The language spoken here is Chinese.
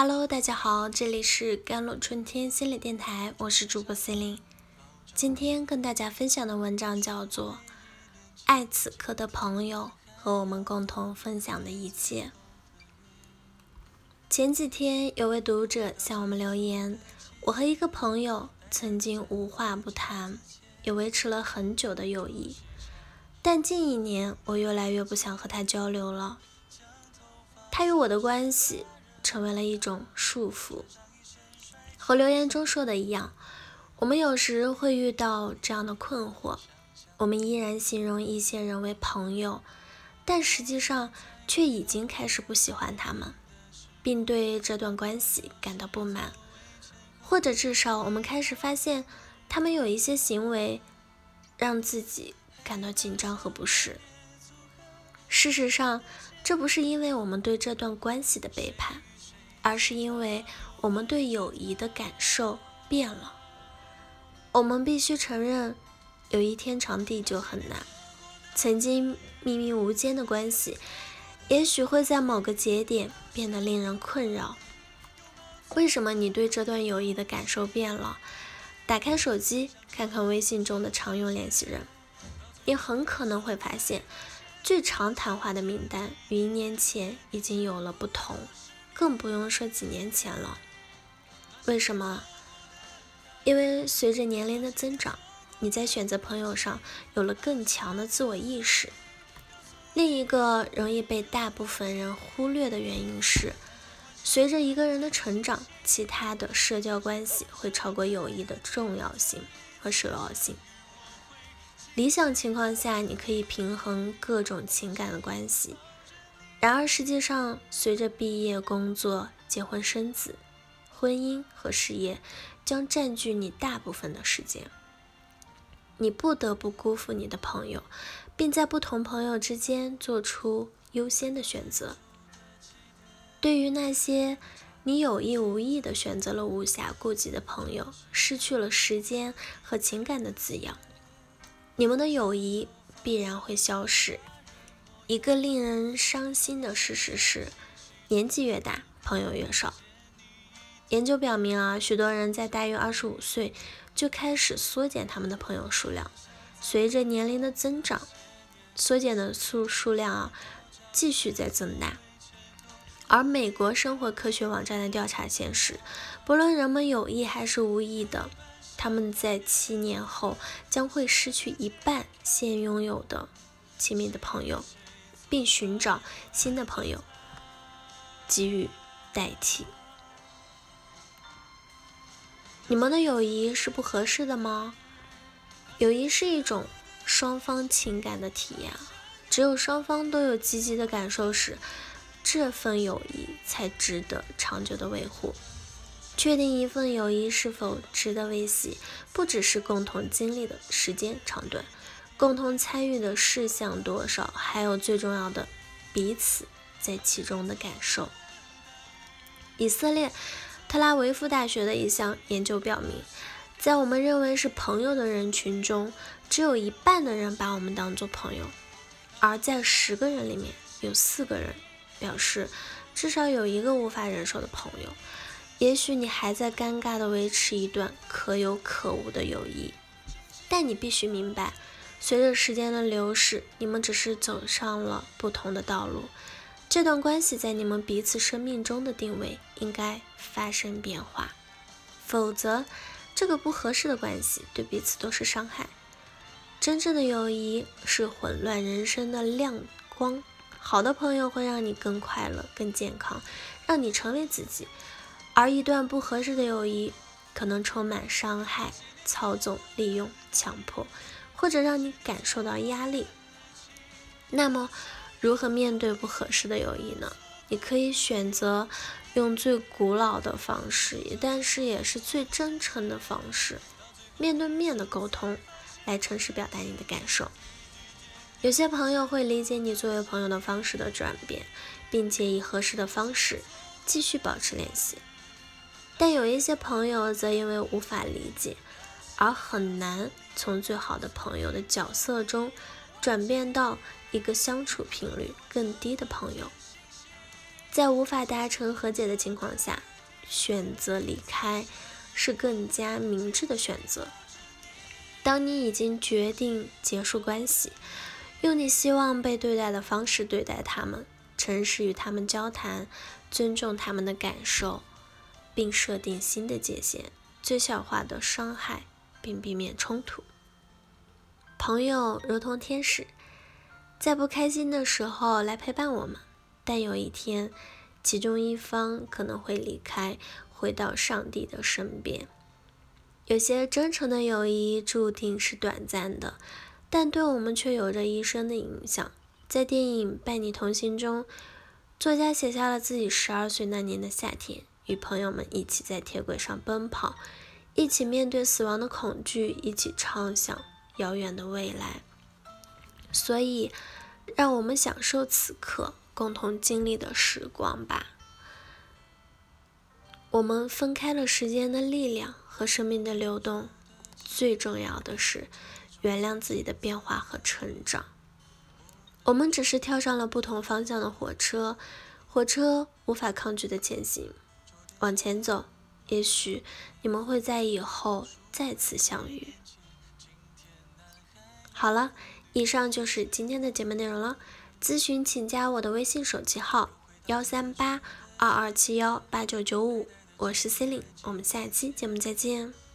Hello，大家好，这里是甘露春天心理电台，我是主播 c e l i n e 今天跟大家分享的文章叫做《爱此刻的朋友和我们共同分享的一切》。前几天有位读者向我们留言，我和一个朋友曾经无话不谈，也维持了很久的友谊，但近一年我越来越不想和他交流了。他与我的关系。成为了一种束缚，和留言中说的一样，我们有时会遇到这样的困惑：我们依然形容一些人为朋友，但实际上却已经开始不喜欢他们，并对这段关系感到不满，或者至少我们开始发现他们有一些行为让自己感到紧张和不适。事实上，这不是因为我们对这段关系的背叛。而是因为我们对友谊的感受变了。我们必须承认，友谊天长地久很难。曾经秘密无间的关系，也许会在某个节点变得令人困扰。为什么你对这段友谊的感受变了？打开手机，看看微信中的常用联系人，你很可能会发现，最常谈话的名单与一年前已经有了不同。更不用说几年前了。为什么？因为随着年龄的增长，你在选择朋友上有了更强的自我意识。另一个容易被大部分人忽略的原因是，随着一个人的成长，其他的社交关系会超过友谊的重要性和首要性。理想情况下，你可以平衡各种情感的关系。然而，实际上，随着毕业、工作、结婚、生子，婚姻和事业将占据你大部分的时间，你不得不辜负你的朋友，并在不同朋友之间做出优先的选择。对于那些你有意无意的选择了无暇顾及的朋友，失去了时间和情感的滋养，你们的友谊必然会消失。一个令人伤心的事实是，年纪越大，朋友越少。研究表明啊，许多人在大约二十五岁就开始缩减他们的朋友数量。随着年龄的增长，缩减的数数量啊继续在增大。而美国生活科学网站的调查显示，不论人们有意还是无意的，他们在七年后将会失去一半现拥有的亲密的朋友。并寻找新的朋友，给予代替。你们的友谊是不合适的吗？友谊是一种双方情感的体验，只有双方都有积极的感受时，这份友谊才值得长久的维护。确定一份友谊是否值得维系，不只是共同经历的时间长短。共同参与的事项多少，还有最重要的，彼此在其中的感受。以色列特拉维夫大学的一项研究表明，在我们认为是朋友的人群中，只有一半的人把我们当做朋友；而在十个人里面，有四个人表示至少有一个无法忍受的朋友。也许你还在尴尬地维持一段可有可无的友谊，但你必须明白。随着时间的流逝，你们只是走上了不同的道路。这段关系在你们彼此生命中的定位应该发生变化，否则这个不合适的关系对彼此都是伤害。真正的友谊是混乱人生的亮光，好的朋友会让你更快乐、更健康，让你成为自己；而一段不合适的友谊可能充满伤害、操纵、利用、强迫。或者让你感受到压力，那么如何面对不合适的友谊呢？你可以选择用最古老的方式，但是也是最真诚的方式，面对面的沟通，来诚实表达你的感受。有些朋友会理解你作为朋友的方式的转变，并且以合适的方式继续保持联系，但有一些朋友则因为无法理解。而很难从最好的朋友的角色中转变到一个相处频率更低的朋友。在无法达成和解的情况下，选择离开是更加明智的选择。当你已经决定结束关系，用你希望被对待的方式对待他们，诚实与他们交谈，尊重他们的感受，并设定新的界限，最小化的伤害，并避免冲突。朋友如同天使，在不开心的时候来陪伴我们。但有一天，其中一方可能会离开，回到上帝的身边。有些真诚的友谊注定是短暂的，但对我们却有着一生的影响。在电影《伴你同行》中，作家写下了自己十二岁那年的夏天，与朋友们一起在铁轨上奔跑，一起面对死亡的恐惧，一起畅想遥远的未来。所以，让我们享受此刻。共同经历的时光吧。我们分开了时间的力量和生命的流动，最重要的是原谅自己的变化和成长。我们只是跳上了不同方向的火车，火车无法抗拒的前行，往前走。也许你们会在以后再次相遇。好了，以上就是今天的节目内容了。咨询请加我的微信手机号幺三八二二七幺八九九五，我是 c e l i n e 我们下期节目再见。